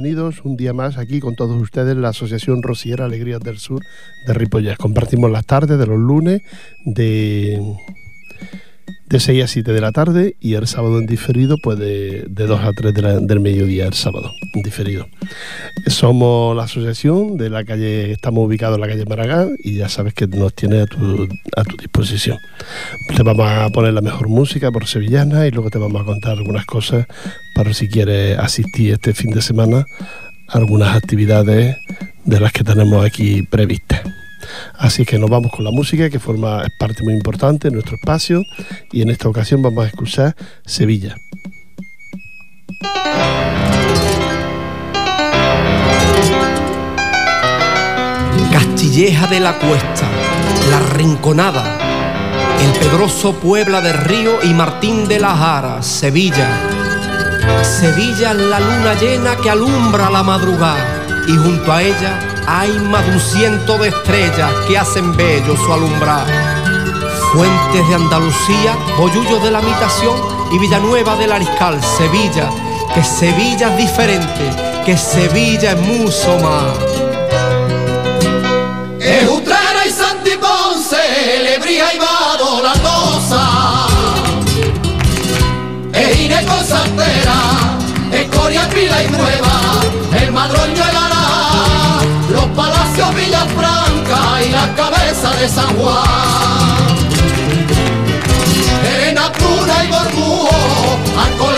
bienvenidos un día más aquí con todos ustedes la Asociación Rociera Alegrías del Sur de Ripollas. Compartimos las tardes de los lunes de de 6 a 7 de la tarde y el sábado en diferido, pues de, de 2 a 3 del mediodía el sábado en diferido. Somos la asociación de la calle, estamos ubicados en la calle Maragán y ya sabes que nos tiene a tu, a tu disposición. Te vamos a poner la mejor música por sevillana y luego te vamos a contar algunas cosas para si quieres asistir este fin de semana algunas actividades de las que tenemos aquí previstas. Así que nos vamos con la música que forma parte muy importante de nuestro espacio y en esta ocasión vamos a escuchar Sevilla. Castilleja de la Cuesta, La Rinconada, El Pedroso Puebla del Río y Martín de la Jara, Sevilla. Sevilla es la luna llena que alumbra la madrugada y junto a ella hay más de un ciento de estrellas que hacen bello su alumbrar. Fuentes de Andalucía, Bollullo de la Mitación y Villanueva del Ariscal, Sevilla, que Sevilla es diferente, que Sevilla es mucho más. Es Utrera y Santiponce, Lebría y Vado. Es Ineco Santera, es Coria, y Nueva, el Madroño la Palacio Villafranca y la cabeza de San Juan. Elena Pura y Borbúo, Alcolea,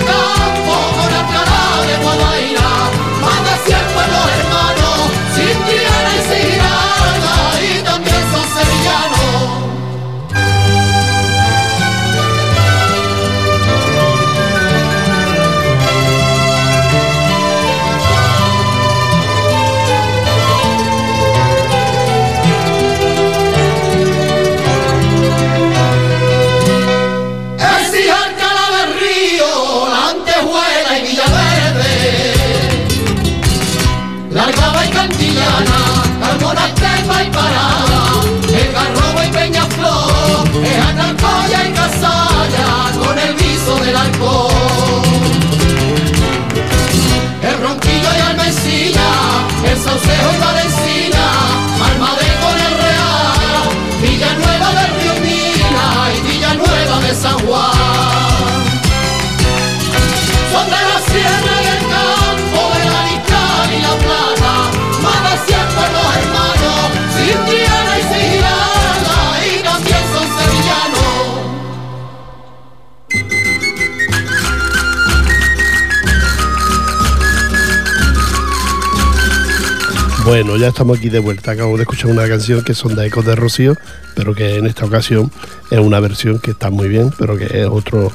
ya estamos aquí de vuelta. Acabo de escuchar una canción que son de Ecos de Rocío, pero que en esta ocasión es una versión que está muy bien, pero que es otro,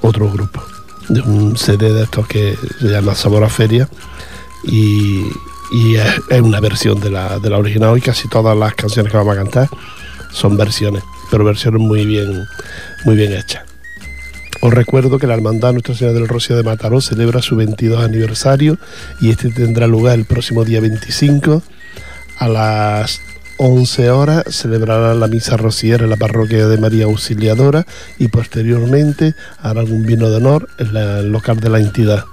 otro grupo. De un CD de estos que se llama Sabor a Feria y, es, una versión de la, de la original y casi todas las canciones que vamos a cantar son versiones, pero versiones muy bien, muy bien hechas. Os recuerdo que la Hermandad Nuestra Señora del Rocío de Mataró celebra su 22 aniversario y este tendrá lugar el próximo día 25 a las 11 horas celebrará la misa rociera en la parroquia de María Auxiliadora y posteriormente harán un vino de honor en el local de la entidad.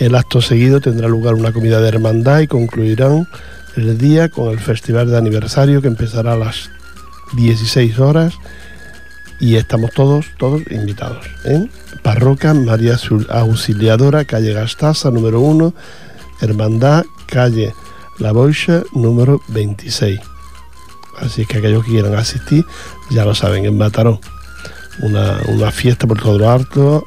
El acto seguido tendrá lugar una comida de hermandad y concluirán el día con el festival de aniversario que empezará a las 16 horas y estamos todos, todos invitados. en Parroquia María Auxiliadora, calle Gastaza, número 1, Hermandad, calle La Boixa, número 26. Así que aquellos que quieran asistir, ya lo saben, en Mataró. Una, una fiesta por todo lo alto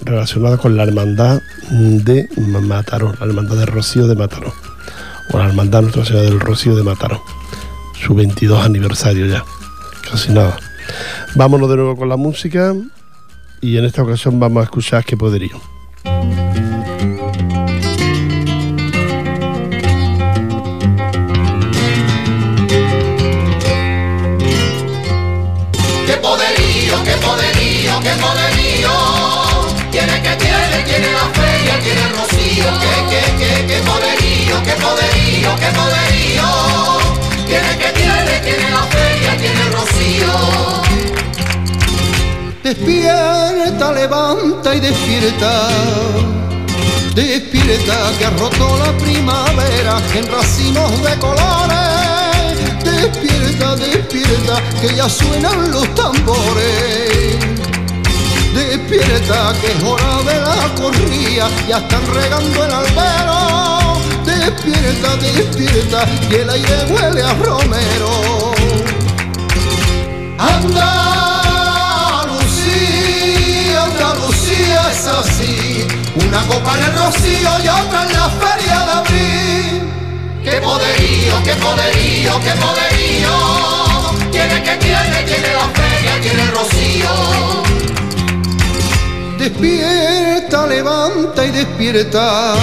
relacionada con la hermandad de Mataró, la hermandad de Rocío de Mataró, o la hermandad Nuestra Señora del Rocío de Mataró. Su 22 aniversario ya, casi nada. Vámonos de nuevo con la música y en esta ocasión vamos a escuchar qué poderío. El rocío. Qué, qué, qué, qué poderío, qué poderío, qué poderío. Tiene que tiene, tiene la feria, tiene el rocío. Despierta, levanta y despierta. Despierta que ha roto la primavera en racimos de colores. Despierta, despierta que ya suenan los tambores. Despierta que es hora de la corría, ya están regando el albero. Despierta, despierta que el aire huele a romero. Anda es así, una copa en el rocío y otra en la feria de abril. ¡Qué poderío, qué poderío, qué poderío! Tiene que tiene, tiene la feria, tiene el rocío. Despierta, levanta y despierta.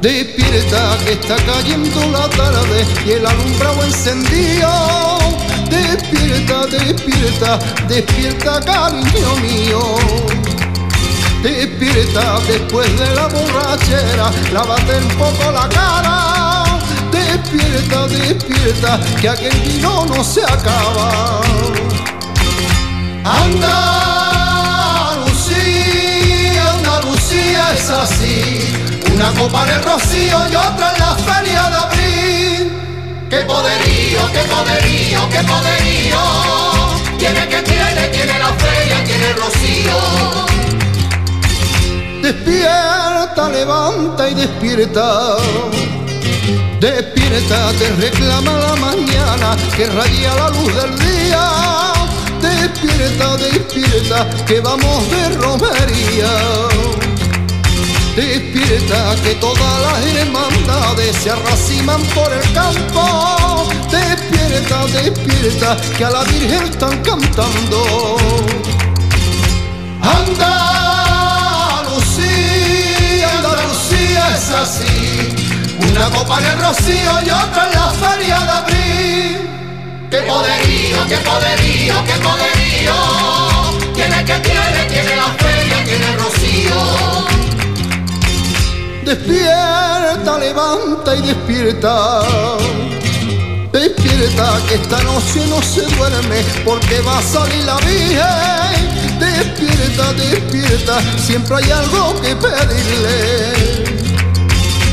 Despierta que está cayendo la tarde y el alumbrado encendido. Despierta, despierta, despierta cariño mío Despierta después de la borrachera, lávate un poco la cara. Despierta, despierta, que aquel vino no se acaba. Andalucía, es así. Una copa de rocío y otra en la feria de abril. ¡Qué poderío, qué poderío, qué poderío! Tiene que tiene, tiene la feria, tiene el rocío. Despierta, levanta y despierta. Despierta, te reclama la mañana que raya la luz del día. Despierta, despierta, que vamos de romería. Despierta, que todas las hermandades se arraciman por el campo. Despierta, despierta, que a la Virgen están cantando. Anda es así. Una copa en el rocío y otra en la feria de abril. ¡Qué poderío, qué poderío, qué poderío! Tiene que tiene, tiene la feria, tiene el rocío. Despierta, levanta y despierta. Despierta que esta noche no se duerme porque va a salir la Virgen. Despierta, despierta, siempre hay algo que pedirle.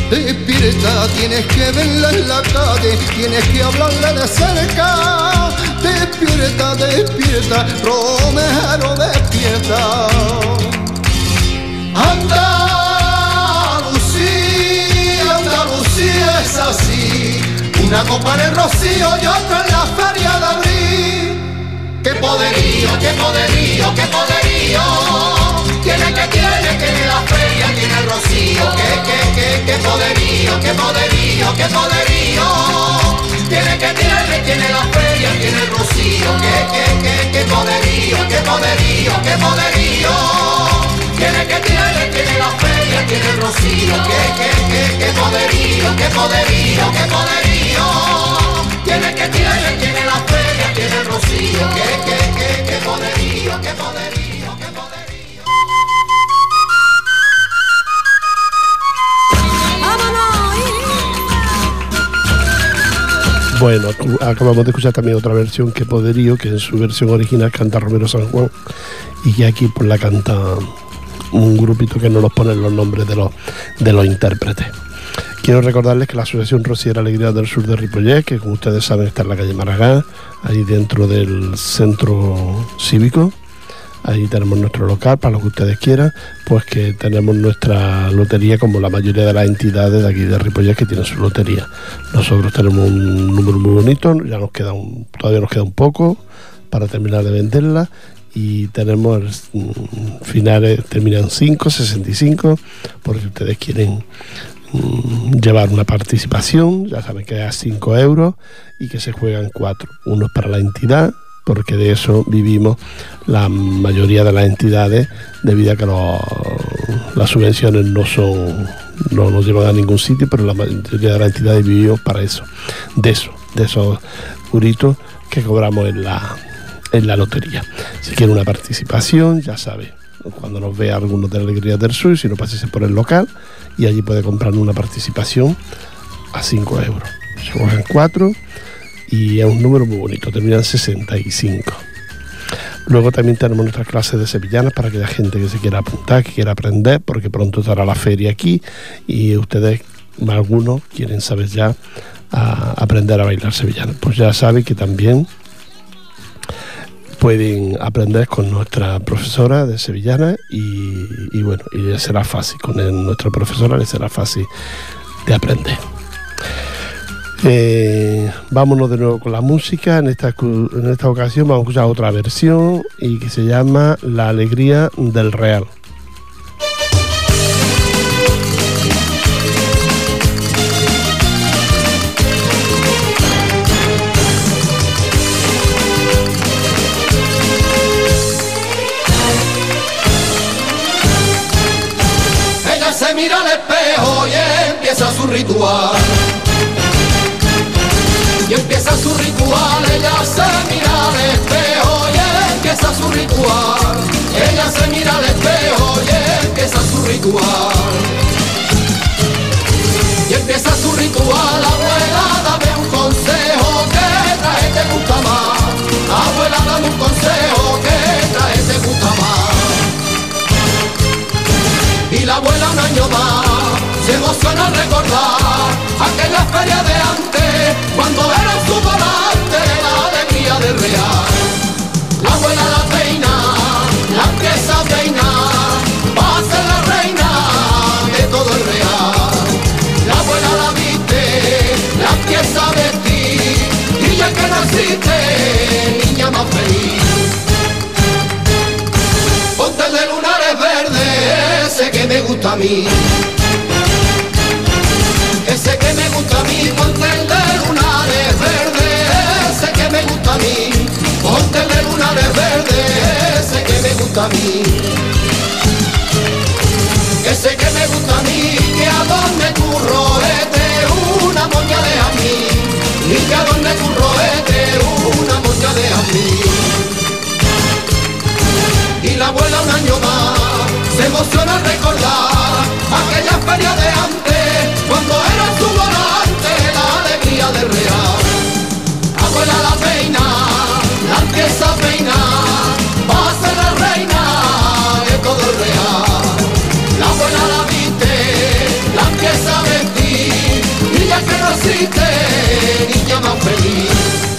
Despierta, tienes que verla en la calle, tienes que hablarle de cerca. Despierta, despierta, Romero, despierta. Andalucía, Es así. Una copa en el rocío y otra en la feria de abril. ¡Qué poderío, qué poderío, qué poderío! tiene que tiene, tiene la feria, tiene el rocío, que, que, que, que poderío, que poderío. qué poderío. Tiene que tirarle, tiene la feria, tiene el rocío. Qué, qué, qué, qué poderío, qué poderío, qué poderío. Tiene que tirarle, tiene la feria, tiene el rocío. Qué, qué, qué, qué poderío, qué poderío, qué poderío. Tiene que tirarle, tiene la feria, tiene el rocío. Qué, qué, qué, qué poderío, qué poderío, qué poderío. Bueno, acabamos de escuchar también otra versión que Poderío, que en su versión original canta Romero San Juan y que aquí pues la canta un grupito que no nos ponen los nombres de los, de los intérpretes. Quiero recordarles que la Asociación Rociera Alegría del Sur de Ripollet, que como ustedes saben está en la calle Maragán, ahí dentro del centro cívico, Ahí tenemos nuestro local para lo que ustedes quieran, pues que tenemos nuestra lotería como la mayoría de las entidades de aquí de Ripollet que tienen su lotería. Nosotros tenemos un número muy bonito, ya nos queda un, todavía nos queda un poco para terminar de venderla y tenemos mm, finales, terminan 5, 65, por si ustedes quieren mm, llevar una participación, ya saben que es 5 euros y que se juegan 4. Uno para la entidad, porque de eso vivimos la mayoría de las entidades debido a que las subvenciones no son no nos llevan a ningún sitio pero la mayoría de las entidades vivimos para eso de eso de esos curitos que cobramos en la en la lotería si quiere una participación ya sabe cuando nos vea algunos de la Alegría del Sur si no pasese por el local y allí puede comprar una participación a 5 euros se cogen 4 y es un número muy bonito, termina en 65. Luego también tenemos nuestras clases de sevillanas para aquella gente que se quiera apuntar, que quiera aprender, porque pronto estará la feria aquí y ustedes, algunos, quieren saber ya a aprender a bailar sevillanas. Pues ya saben que también pueden aprender con nuestra profesora de sevillana y, bueno, y les será fácil, con nuestra profesora les será fácil de aprender. Eh, vámonos de nuevo con la música. En esta, en esta ocasión vamos a escuchar otra versión y que se llama La Alegría del Real. Ritual y empieza su ritual, ella se mira al espejo y empieza su ritual, ella se mira al espejo y empieza su ritual. Y empieza su ritual, abuela, dame un consejo, que trae te gusta más. Abuela, dame un consejo, que trae te gusta más. Y la abuela un año más emociona recordar aquella feria de antes, cuando era su volante la alegría del real. La abuela la peina, la empieza a peinar, va a ser la reina de todo el real. La abuela la viste, la empieza a vestir, y ya que naciste, niña más feliz. Ponte de lunares verdes, ese que me gusta a mí mí, ponte el de verde, ese que me gusta a mí, ponte el de verde, ese que me gusta a mí. Ese que me gusta a mí, que adorne tu roete, una moña de a mí, y que adorne tu roete, una moña de a mí. Y la abuela un año más se emociona recordar aquella feria de antes, cuando era su volante la alegría del real. Abuela la peina, la empieza a peinar, va a ser la reina de todo el real. La abuela la viste, la empieza a vestir, niña que no existe, niña más feliz.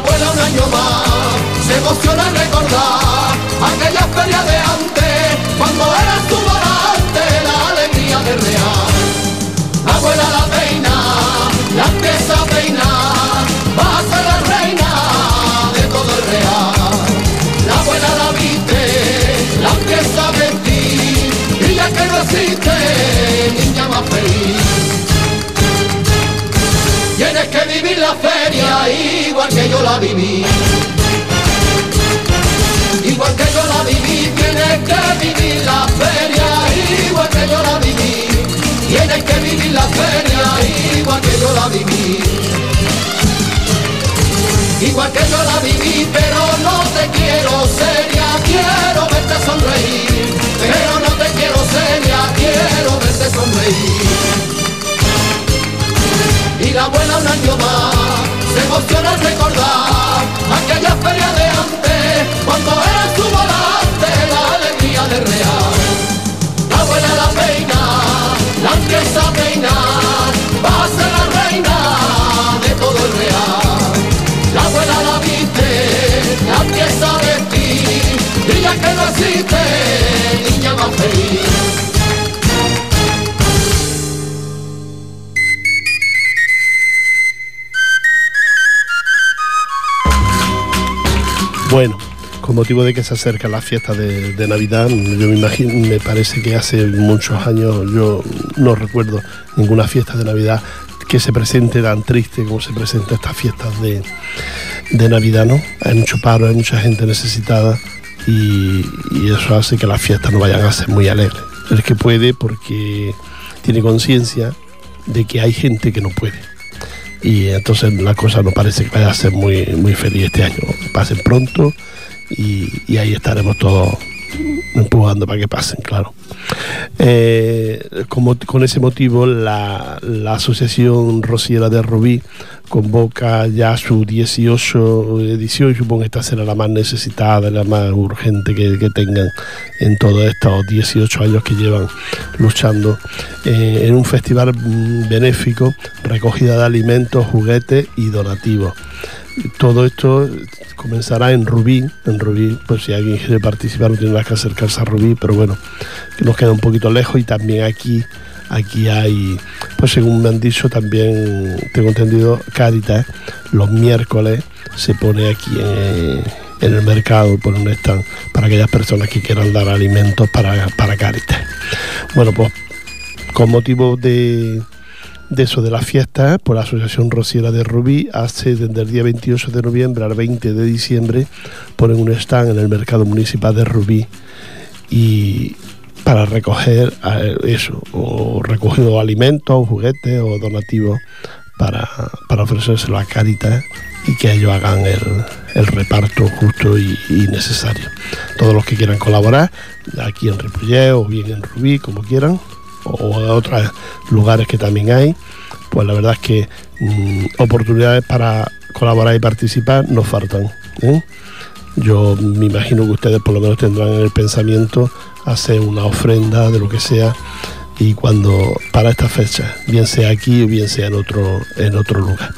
Un año más, se emociona recordar aquella feria de antes, cuando era su volante la alegría de real. Abuela la peina, la empieza a peinar, va a ser la reina de todo el real. La abuela la viste, la empieza a vestir, y ya que no existe, niña más feliz. Tienes que vivir la feria igual que yo la viví. Igual que yo la viví, tienes que vivir la feria igual que yo la viví. Tienes que vivir la feria igual que yo la viví. Igual que yo la viví, pero no te quiero seria, quiero verte sonreír. Pero no te quiero seria, quiero verte sonreír. Y la abuela un año más se emociona al recordar aquella feria de antes, cuando era su volante la alegría de real. La abuela la peina, la empieza a peinar, va a ser la reina de todo el real. La abuela la viste, la empieza a vestir, y ya que no existe, niña más feliz. Bueno, con motivo de que se acerca la fiesta de, Navidad, yo me imagino, me parece que hace muchos años yo no recuerdo ninguna fiesta de Navidad que se presente tan triste como se presenta estas fiestas de, de Navidad, ¿no? Hay mucho paro, hay mucha gente necesitada y, y eso hace que las fiestas no vayan a ser muy alegres. El que puede porque tiene conciencia de que hay gente que no puede y entonces la cosa no parece que vaya a ser muy, muy feliz este año. Pasen pronto y, y ahí estaremos todos empujando para que pasen, claro. Eh, con ese motivo, la, la, Asociación Rociera de Rubí convoca ya su 18 edición, supongo que esta será la más necesitada, la más urgente que, tengan en todos estos 18 años que llevan luchando, eh, en un festival benéfico, recogida de alimentos, juguetes y donativos todo esto comenzará en Rubí, en Rubí, pues si alguien quiere participar no tiene más que acercarse a Rubí, pero bueno, que nos queda un poquito lejos y también aquí, aquí hay, pues según me han dicho también, tengo entendido, Caritas, los miércoles se pone aquí en, el mercado, por un stand para aquellas personas que quieran dar alimentos para, para. Bueno, pues con motivo de de eso de las fiestas, por la Asociación Rociera de Rubí, hace desde el día 28 de noviembre al 20 de diciembre, ponen un stand en el mercado municipal de Rubí y para recoger eso, o recoger alimentos, juguetes o donativos para, para ofrecérselo a Caritas y que ellos hagan el, reparto justo y, y, necesario. Todos los que quieran colaborar, aquí en Ripollet o bien en Rubí, como quieran, o a otros lugares que también hay, pues la verdad es que mmm, oportunidades para colaborar y participar nos faltan. ¿eh? Yo me imagino que ustedes por lo menos tendrán en el pensamiento hacer una ofrenda de lo que sea y cuando para esta fecha, bien sea aquí o bien sea en otro, en otro lugar.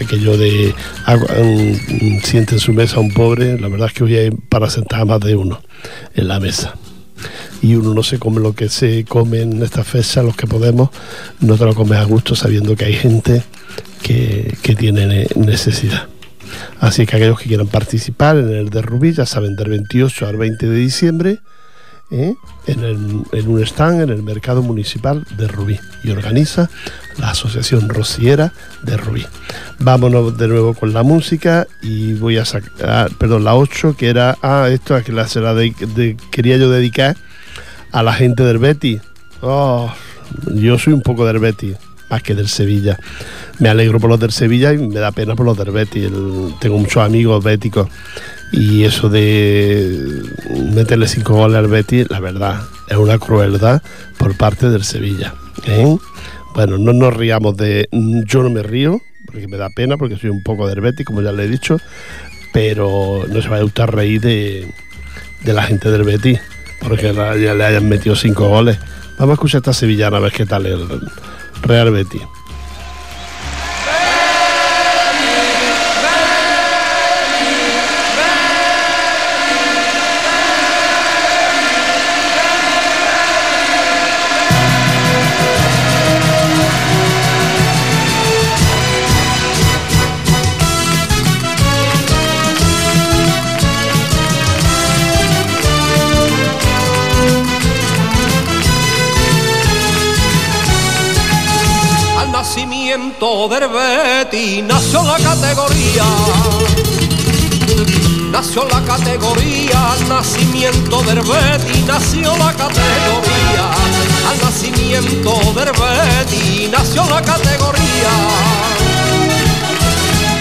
Aquello de um, siente en su mesa un pobre, la verdad es que hoy hay para sentar a más de uno en la mesa y uno no se come lo que se come en esta fecha, los que podemos, no te lo comes a gusto sabiendo que hay gente que, que tiene necesidad. Así que aquellos que quieran participar en el de Rubí, ya saben, del 28 al 20 de diciembre, ¿eh? en, un stand en el mercado municipal de Rubí y organiza la Asociación Rociera de Rubí. Vámonos de nuevo con la música y voy a sacar, perdón, la 8, que era, ah, esto es que la, se de, quería yo dedicar a la gente del Betis. Oh, yo soy un poco del Betis, más que del Sevilla. Me alegro por los del Sevilla y me da pena por los del Betis. El, tengo muchos amigos béticos y eso de meterle cinco goles al Betis, la verdad, es una crueldad por parte del Sevilla. ¿eh? Bueno, no nos riamos de. Yo no me río, porque me da pena, porque soy un poco del Betis, como ya le he dicho, pero no se va a gustar reír de, de la gente del Betis, porque la, ya le hayan metido cinco goles. Vamos a escuchar esta sevillana a ver qué tal el Real Betis. Del Betis nació la categoría. Nació la categoría, nacimiento del nació la categoría. Al nacimiento del nació la categoría.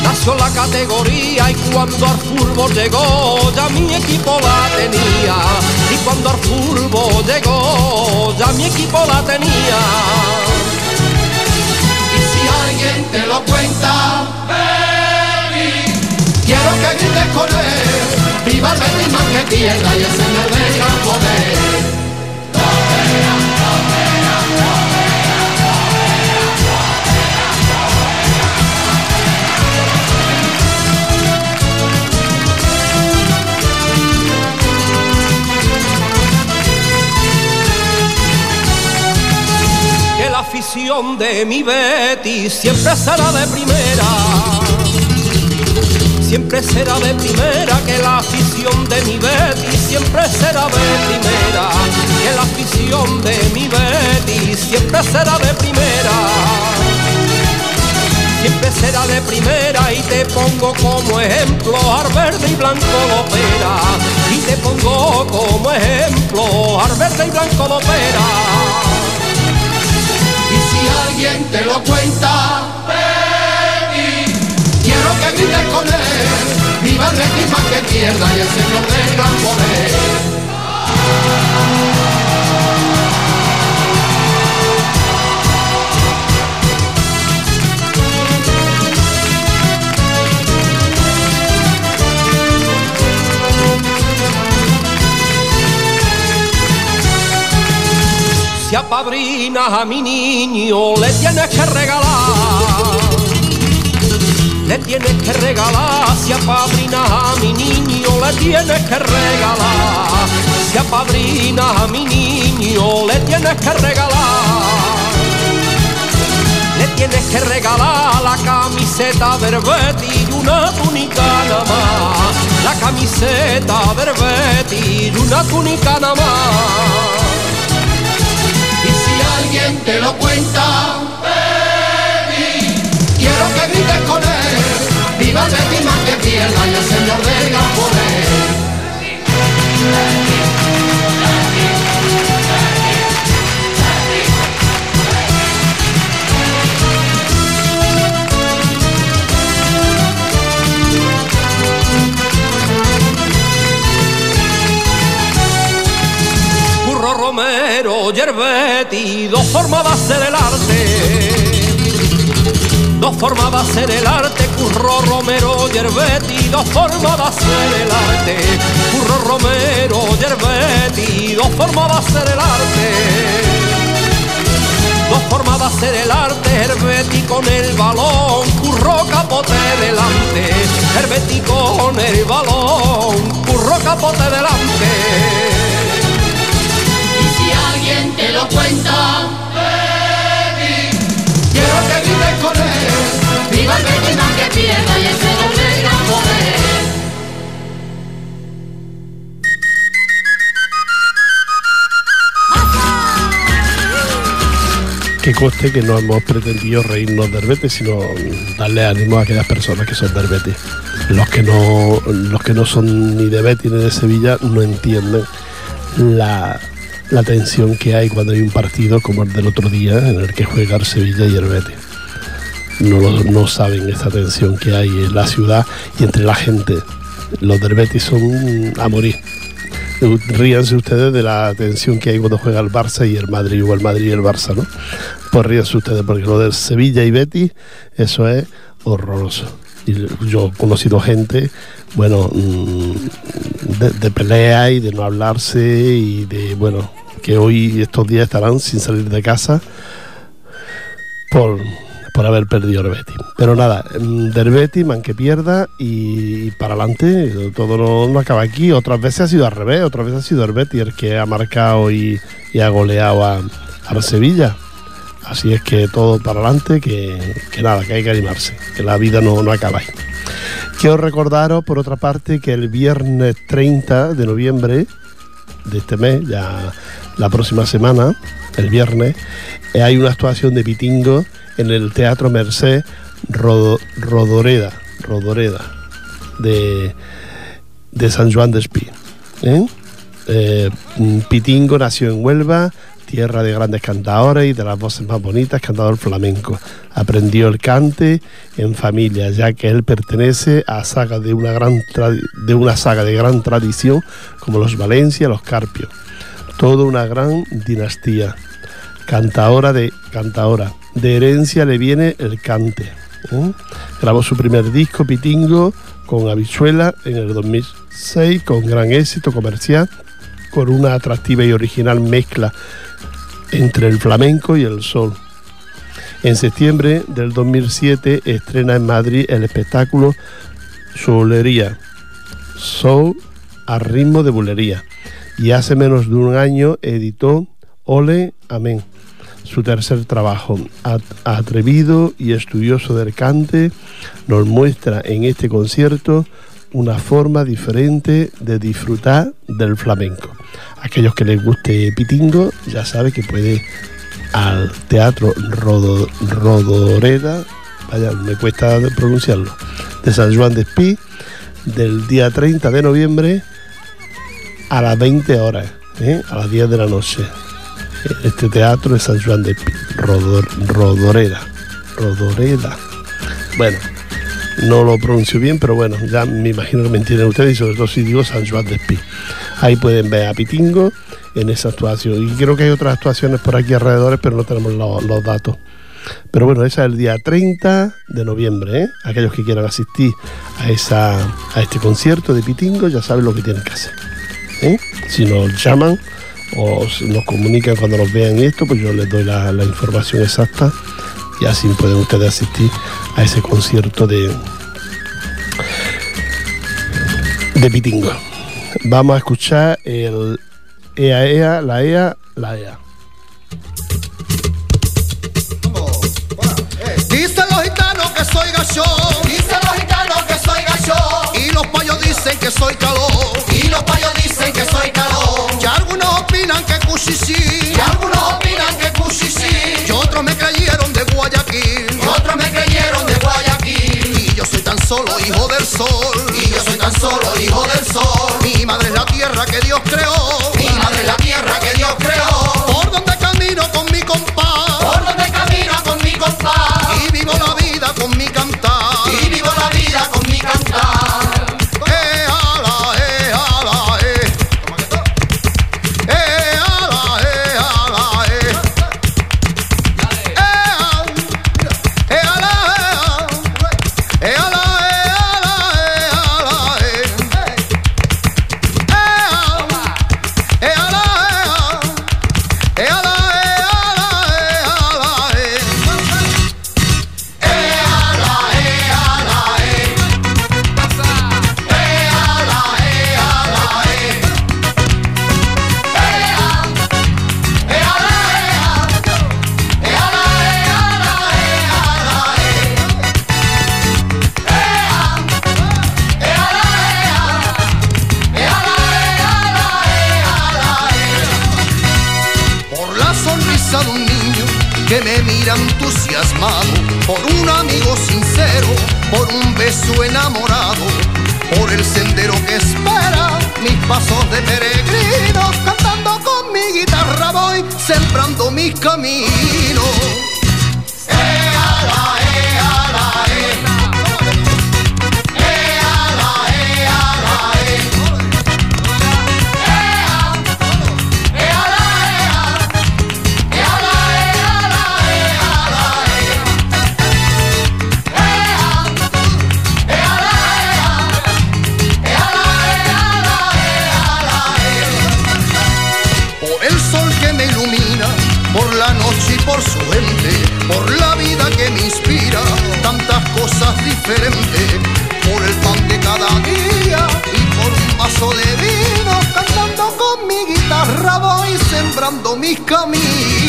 Nació la categoría y cuando al fútbol llegó ya mi equipo la tenía. Y cuando al fútbol llegó ya mi equipo la tenía te lo cuenta. Baby. Quiero que grites con él, viva el más que pierda y Señor del gran poder. Afición de mi Betty siempre será de primera. Siempre será de primera que la afición de mi Betty siempre será de primera. Que la afición de mi Betty siempre será de primera. Siempre será de primera y te pongo como ejemplo al verde y blanco lopera. Y te pongo como ejemplo al verde y blanco lopera alguien te lo cuenta. Baby, quiero que grites con él, viva el más que pierda y el Señor del gran poder. Si apadrinas a mi niño, le tienes que regalar. Le tienes que regalar, si apadrinas a mi niño, le tienes que regalar. Si apadrinas a mi niño, le tienes que regalar. Le tienes que regalar la camiseta del Betty y una túnica nada más. La camiseta del Betty y una túnica nada más alguien te lo cuenta. Baby, quiero que grites con él. Viva el Betis más que pierda y el Señor del poder. Romero, Yerbetti, dos formas de hacer el arte. Dos formas de hacer el arte, Curro Romero, Yerbetti, dos formas de hacer el arte. Curro Romero, Yerbetti, dos formas de hacer el arte. Dos formas de hacer el arte, Herbeti con el balón, curro capote delante, Herbeti con el balón, curro capote delante quiero que vives con. Viva Betis que pierda y ese doble gran poder. que coste que no hemos pretendido reírnos del Betis, sino darle ánimo a aquellas personas que son del. Los que no, los que no son ni de Betis ni de Sevilla no entienden la, la tensión que hay cuando hay un partido como el del otro día en el que juega el Sevilla y el Betis. No, no saben esa tensión que hay en la ciudad y entre la gente. Los del Betis son a morir. Ríanse ustedes de la tensión que hay cuando juega el Barça y el Madrid, o el Madrid y el Barça, ¿no? Pues ríanse ustedes, porque lo del Sevilla y Betis, eso es horroroso. Yo he conocido gente, bueno, mm, de, de pelea y de no hablarse y de, bueno, que hoy estos días estarán sin salir de casa por, haber perdido el Betis. Pero nada, mm, del Betis, man que pierda y, para adelante, todo no, acaba aquí. Otras veces ha sido al revés, otras veces ha sido el Betis el que ha marcado y, ha goleado a, a, Sevilla. Así es que todo para adelante, que, nada, que hay que animarse, que la vida no, no acaba ahí. Quiero recordaros, por otra parte, que el viernes 30 de noviembre de este mes, ya la próxima semana, el viernes, eh, hay una actuación de Pitingo en el Teatro Merced Rodoreda, Rodoreda de, de San Juan de Espí. ¿eh? Eh, Pitingo nació en Huelva, tierra de grandes cantadores y de las voces más bonitas, cantador flamenco. Aprendió el cante en familia, ya que él pertenece a saga de una, gran de una saga de gran tradición como los Valencia, los Carpios. Toda una gran dinastía. Cantadora de cantadora. De herencia le viene el cante. ¿eh? Grabó su primer disco, Pitingo, con Habichuela en el 2006, con gran éxito comercial, con una atractiva y original mezcla entre el flamenco y el sol. En septiembre del 2007 estrena en Madrid el espectáculo Solería, Soul a ritmo de bulería, y hace menos de un año editó Ole Amén, su tercer trabajo. Atrevido y estudioso del cante, nos muestra en este concierto una forma diferente de disfrutar del flamenco. Aquellos que les guste Pitingo ya saben que puede al Teatro Rodoreda, vaya, me cuesta pronunciarlo, de San Juan de Espí, del día 30 de noviembre a las 20 horas, ¿eh? a las 10 de la noche. Este teatro es San Juan de Espí, Rodoreda, Rodoreda. Bueno, no lo pronuncio bien, pero bueno, ya me imagino que me entienden ustedes y sobre todo si digo San Juan de Espí. Ahí pueden ver a Pitingo en esa actuación. Y creo que hay otras actuaciones por aquí alrededor, pero no tenemos los, datos. Pero bueno, esa es el día 30 de noviembre. ¿eh? Aquellos que quieran asistir a, esa, a este concierto de Pitingo ya saben lo que tienen que hacer. ¿eh? Si nos llaman o nos comunican cuando nos vean esto, pues yo les doy la, la información exacta y así pueden ustedes asistir a ese concierto de, de Pitingo. Vamos a escuchar el EA, EA, la EA, la EA. Dicen los gitanos que soy gachón. Dicen los gitanos que soy gachón. Y los payos dicen que soy calor. Y los payos dicen que soy calor. Y algunos opinan que cuchichi. Y algunos opinan que cuchichi. Y otros me creyeron de Guayaquil. Y otros me creyeron solo hijo del sol. Y yo soy tan solo hijo del sol. Mi madre es la tierra que Dios creó. Mi madre es la tierra que Dios creó. Por el pan de cada día y por un vaso de vino, cantando con mi guitarra voy sembrando mis caminos.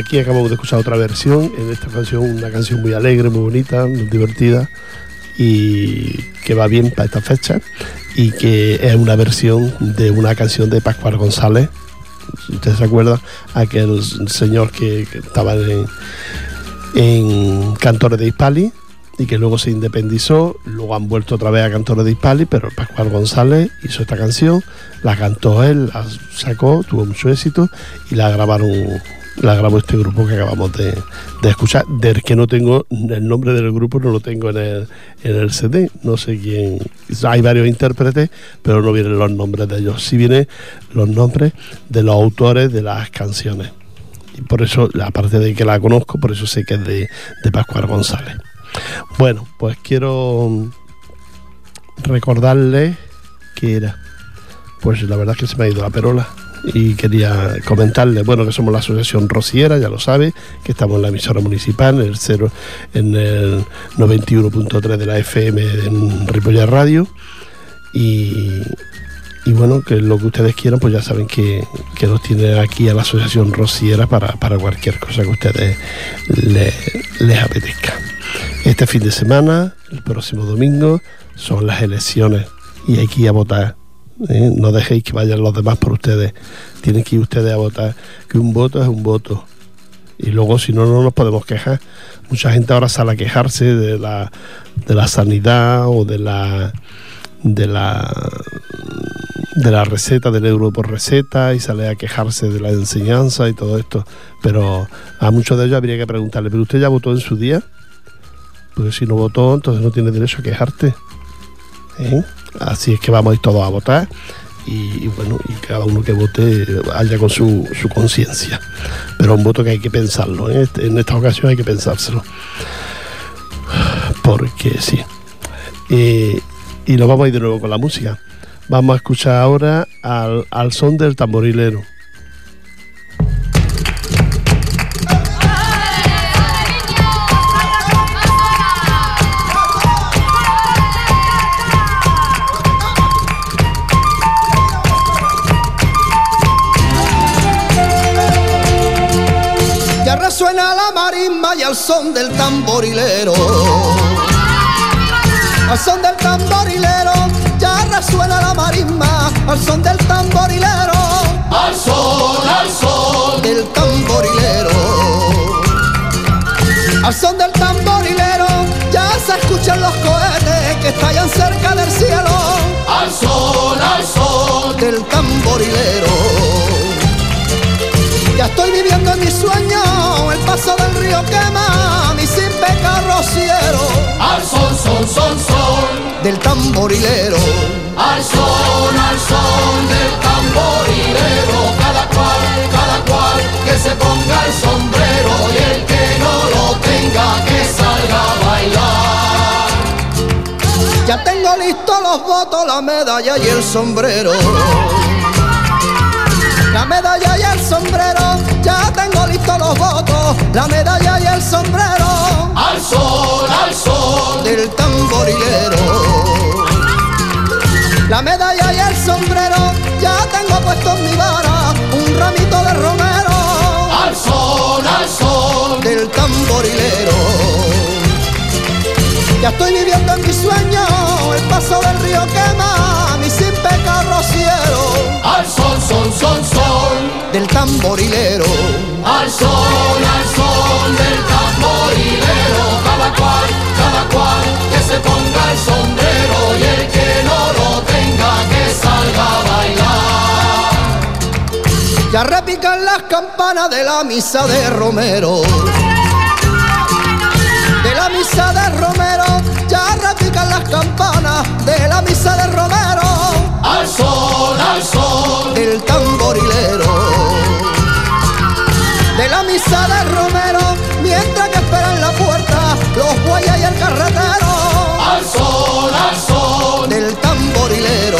Aquí acabamos de escuchar otra versión, en esta canción, una canción muy alegre, muy bonita, muy divertida y que va bien para esta fecha y que es una versión de una canción de Pascual González. Usted se acuerda, aquel señor que, estaba en, en Cantores de Hispali y que luego se independizó, luego han vuelto otra vez a Cantores de Hispali, pero Pascual González hizo esta canción, la cantó él, la sacó, tuvo mucho éxito y la grabaron la grabó este grupo que acabamos de, escuchar, del que no tengo el nombre del grupo, no lo tengo en el, en el CD, no sé quién, hay varios intérpretes, pero no vienen los nombres de ellos, sí vienen los nombres de los autores de las canciones. Y por eso, aparte de que la conozco, por eso sé que es de, de Pascual González. Bueno, pues quiero recordarles que era. Pues la verdad es que se me ha ido la perola y quería comentarle, bueno, que somos la Asociación Rociera, ya lo sabe, que estamos en la emisora municipal, en el, cero, en el 91.3 de la FM en Ripollar Radio. Y, y, bueno, que lo que ustedes quieran, pues ya saben que, que nos tiene aquí a la Asociación Rociera para, cualquier cosa que ustedes les apetezca. Este fin de semana, el próximo domingo, son las elecciones y hay que ir a votar ¿eh? no dejéis que vayan los demás por ustedes. Tienen que ir ustedes a votar. Que un voto es un voto. Y luego, si no, no nos podemos quejar. Mucha gente ahora sale a quejarse de la, de la sanidad o de la de la de la receta del euro por receta y sale a quejarse de la enseñanza y todo esto pero a muchos de ellos habría que preguntarle pero usted ya votó en su día porque si no votó entonces no tiene derecho a quejarte ¿Eh? Así es que vamos a ir todos a votar y, bueno, y cada uno que vote haya con su, conciencia. Pero un voto que hay que pensarlo, ¿eh? este, en esta ocasión hay que pensárselo. Porque sí. Eh, y nos vamos a ir de nuevo con la música. Vamos a escuchar ahora al, al son del tamborilero. Al son del tamborilero. Al son del tamborilero, ya resuena la marimba, al son del tamborilero. Al son, al son del tamborilero. Al son del tamborilero, ya se escuchan los cohetes que estallan cerca del cielo. Al son, al son del tamborilero. Ya estoy viviendo en mi sueño, el paso del río quema mi sin rociero. Al son, son, son, son del tamborilero. Al son, al son del tamborilero. Cada cual, cada cual que se ponga el sombrero y el que no lo tenga que salga a bailar. Ya tengo listos los votos, la medalla y el sombrero. La medalla y el sombrero, listos los votos. La medalla y el sombrero. Al sol, al sol. Del tamborilero. La medalla y el sombrero, ya tengo puesto en mi vara. Un ramito de romero. Al sol, al sol. Del tamborilero. Ya estoy viviendo en mi sueño, el paso del río quema mi sin pecado cielo. Al sol, sol, sol, sol. Del tamborilero. Al sol, al sol del tamborilero. Cada cual, cada cual que se ponga el sombrero y el que no lo tenga que salga a bailar. Ya repican las campanas de la misa de Romero. De la misa de Romero, ya repican las campanas de la misa de Romero. Al sol, al sol. Del tamborilero. De la misa de Romero, mientras que esperan la puerta, los guayas y el carretero. Al sol, al sol. Del tamborilero.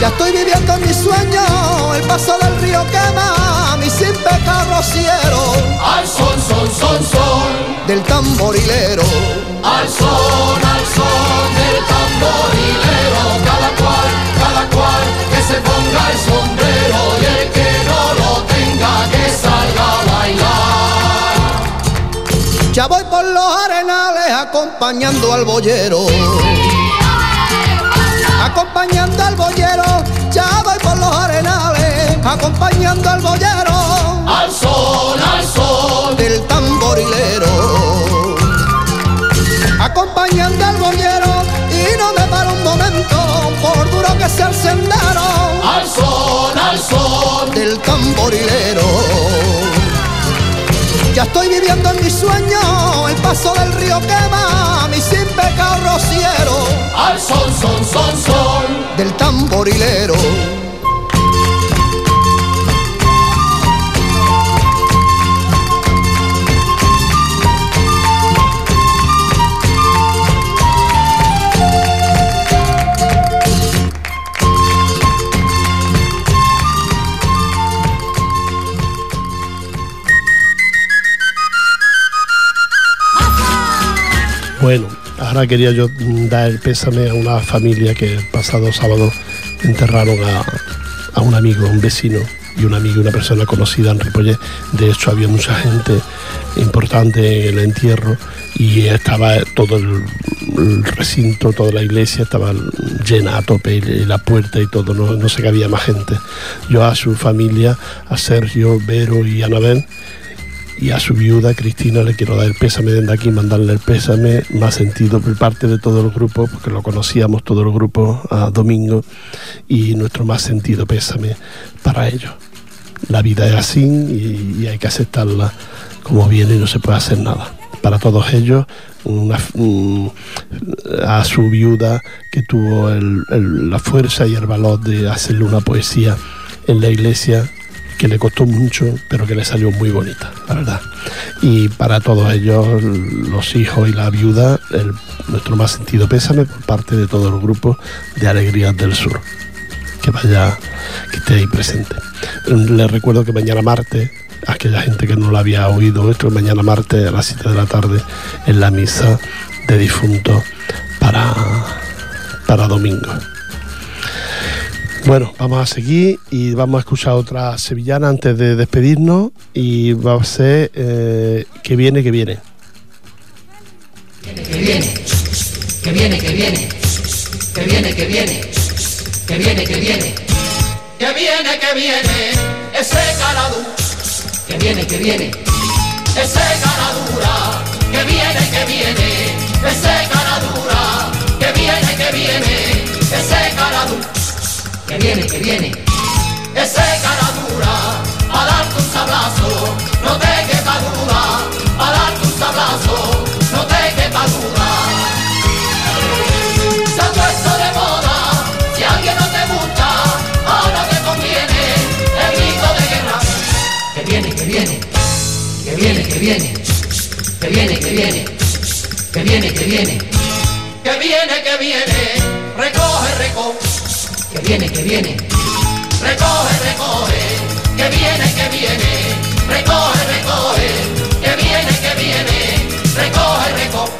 Ya estoy viviendo en mi sueño, el paso del río quema mi sin pecado cielo. Al sol, sol, sol, sol. Del tamborilero. Al sol, al sol del tamborilero. Cada cual, cada cual que se ponga el sombrero Ya voy por los arenales acompañando al boyero. Acompañando al boyero, ya voy por los arenales, acompañando al boyero. Al sol, al sol. Del tamborilero. Ya estoy viviendo en mi sueño, el paso del río quema mi sin pecado rociero. Al sol, son, son, sol. Del tamborilero. Bueno, ahora quería yo dar el pésame a una familia que el pasado sábado enterraron a, un amigo, un vecino y un amigo, una persona conocida en Ripollet. De hecho, había mucha gente importante en el entierro y estaba todo el, el recinto, toda la iglesia estaba llena a tope y la puerta y todo, no, no se cabía más gente. Yo a su familia, a Sergio, Vero y Anabel, y a su viuda Cristina le quiero dar el pésame desde aquí, mandarle el pésame más sentido por parte de todo el grupo, porque lo conocíamos todo el grupo a Domingo, y nuestro más sentido pésame para ellos. La vida es así y, hay que aceptarla como viene y no se puede hacer nada. Para todos ellos, a su viuda que tuvo la fuerza y el valor de hacerle una poesía en la iglesia que le costó mucho, pero que le salió muy bonita, la verdad. Y para todos ellos, los hijos y la viuda, nuestro más sentido pésame por parte de todo el grupo de Alegrías del Sur. Que vaya, que esté ahí presente. Les recuerdo que mañana martes, aquella gente que no lo había oído esto, mañana martes a las 7 de la tarde en la misa de difunto para, para domingo. Bueno, vamos a seguir y vamos a escuchar otra sevillana antes de despedirnos y va a ser eh, que viene, que viene. Que viene, que viene, que viene, que viene, que viene, que viene, que viene, que viene, ese caradú, que viene, que viene, ese caradura, que viene, que viene, ese caradura, que viene, que viene, ese caradú que viene, que viene. Ese cara dura, a darte un sablazo, no te quepa duda, a darte un sablazo, no te quepa duda. Se ha puesto de moda, si alguien no te gusta, ahora te conviene el grito de guerra. Que viene, que viene, que viene, que viene, que viene, que viene, que viene, que viene, que viene, que viene, que viene, que viene, recoge, recoge, que viene, que viene, recoge, recoge, que viene, que viene, recoge, recoge,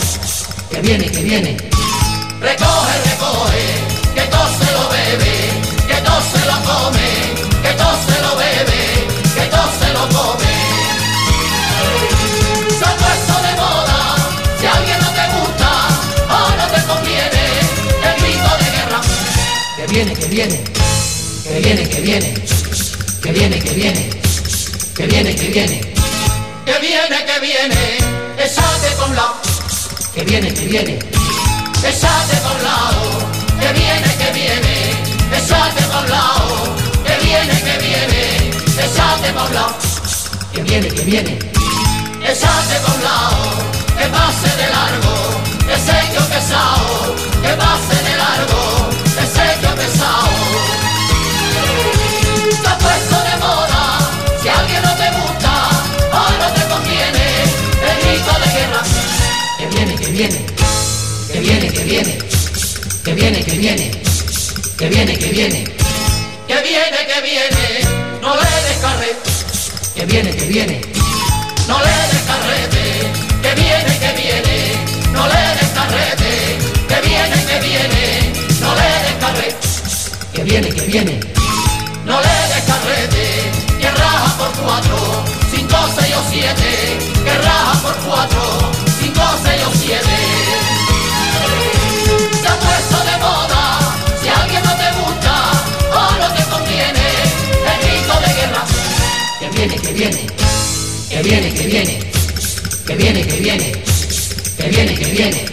que viene, que viene, recoge, recoge, viene, que viene que viene, que viene, que viene, que viene, que viene, que viene, que viene, que viene, echate por un lado, que viene, que viene, echate por un lado, que viene, que viene, echate por un lado, que viene, que viene, echate por un lado, que viene, que viene, echate por un lado, que pase de largo, ese yo pesado, que pase viene, que viene, que viene, que viene, que viene, que viene, que viene, que viene, que viene, no le des carrete, que viene, que viene, no le des carrete, que viene, que viene, no le des carrete, que viene, que viene, no le des carrete, que viene, que viene. Que viene, que viene, que viene, que viene, que viene, que viene.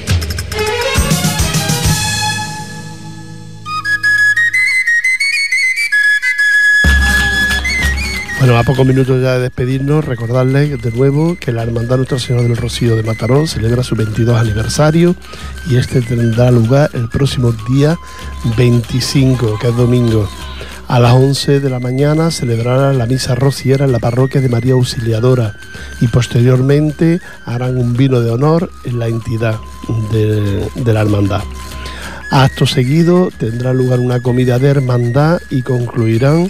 Bueno, a pocos minutos ya de despedirnos, recordarles de nuevo que la Hermandad Nuestra Señora del Rocío de Mataró celebra su 22 aniversario y este tendrá lugar el próximo día 25, que es domingo. A las 11 de la mañana celebrará la misa rociera en la parroquia de María Auxiliadora y posteriormente harán un vino de honor en la entidad de, la hermandad. Acto seguido tendrá lugar una comida de hermandad y concluirán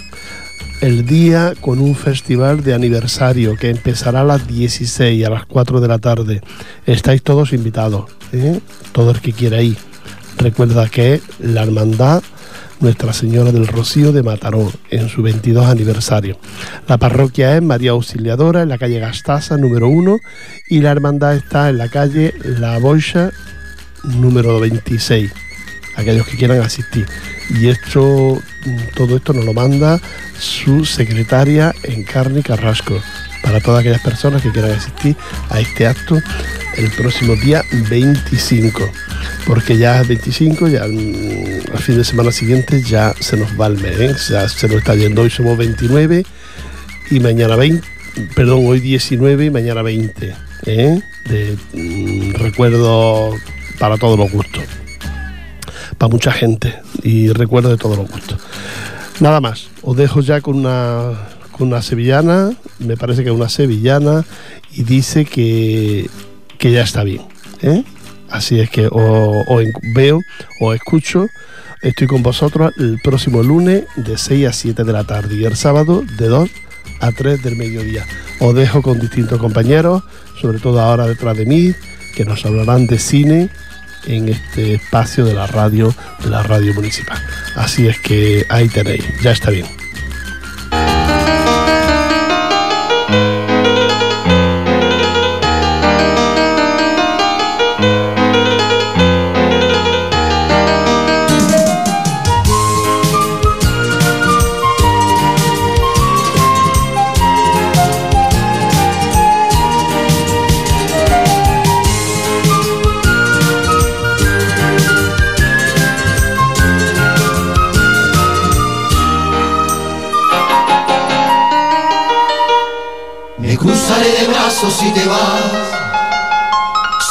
el día con un festival de aniversario que empezará a las 16 a las 4 de la tarde. Estáis todos invitados, ¿eh? todo el que quiera ir. Recuerda que la hermandad Nuestra Señora del Rocío de Mataró en su 22 aniversario. La parroquia es María Auxiliadora en la calle Gastasa número 1 y la hermandad está en la calle La Boixa número 26. Aquellos que quieran asistir. Y esto, todo esto nos lo manda su secretaria Encarni Carrasco para todas aquellas personas que quieran asistir a este acto el próximo día 25 porque ya es 25 ya mm, al fin de semana siguiente ya se nos va el mes ¿eh? ya se nos está yendo hoy somos 29 y mañana 20 perdón hoy 19 y mañana 20 ¿eh? de mm, recuerdo para todos los gustos para mucha gente y recuerdo de todos los gustos Nada más, os dejo ya con una, una sevillana, me parece que una sevillana, y dice que, que ya está bien. ¿eh? Así es que os veo, os escucho, estoy con vosotros el próximo lunes de 6 a 7 de la tarde y el sábado de 2 a 3 del mediodía. Os dejo con distintos compañeros, sobre todo ahora detrás de mí, que nos hablarán de cine en este espacio de la radio, de la radio municipal. Así es que ahí tenéis, ya está bien. Si te vas,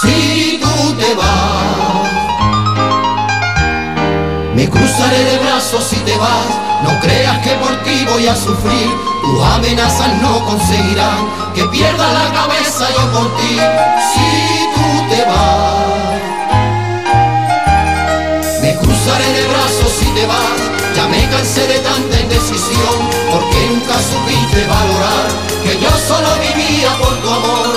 si tú te vas. Me cruzaré de brazos si te vas, no creas que por ti voy a sufrir, tus amenazas no conseguirán que pierda la cabeza yo por ti, si tú te vas. Me cruzaré de brazos si te vas, Ya me cansé de tanta indecisión, porque nunca supiste valorar que yo solo vivía por tu amor.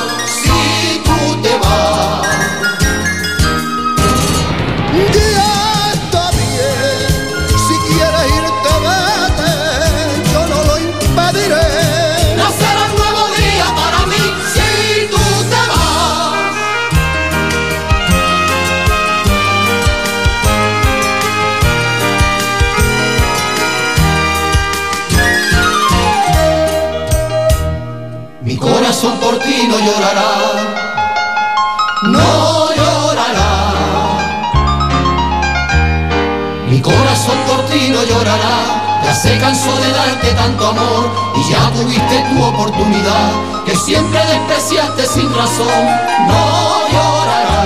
No llorará, no llorará. Mi corazón por ti no llorará, ya se cansó de darte tanto amor y ya tuviste tu oportunidad, que siempre despreciaste sin razón, no llorará.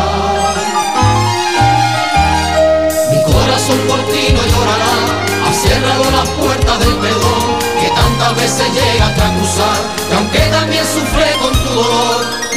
Mi corazón por ti no llorará, ha cerrado las puertas del perdón, que tantas veces llegaste a que aunque también sufre con tu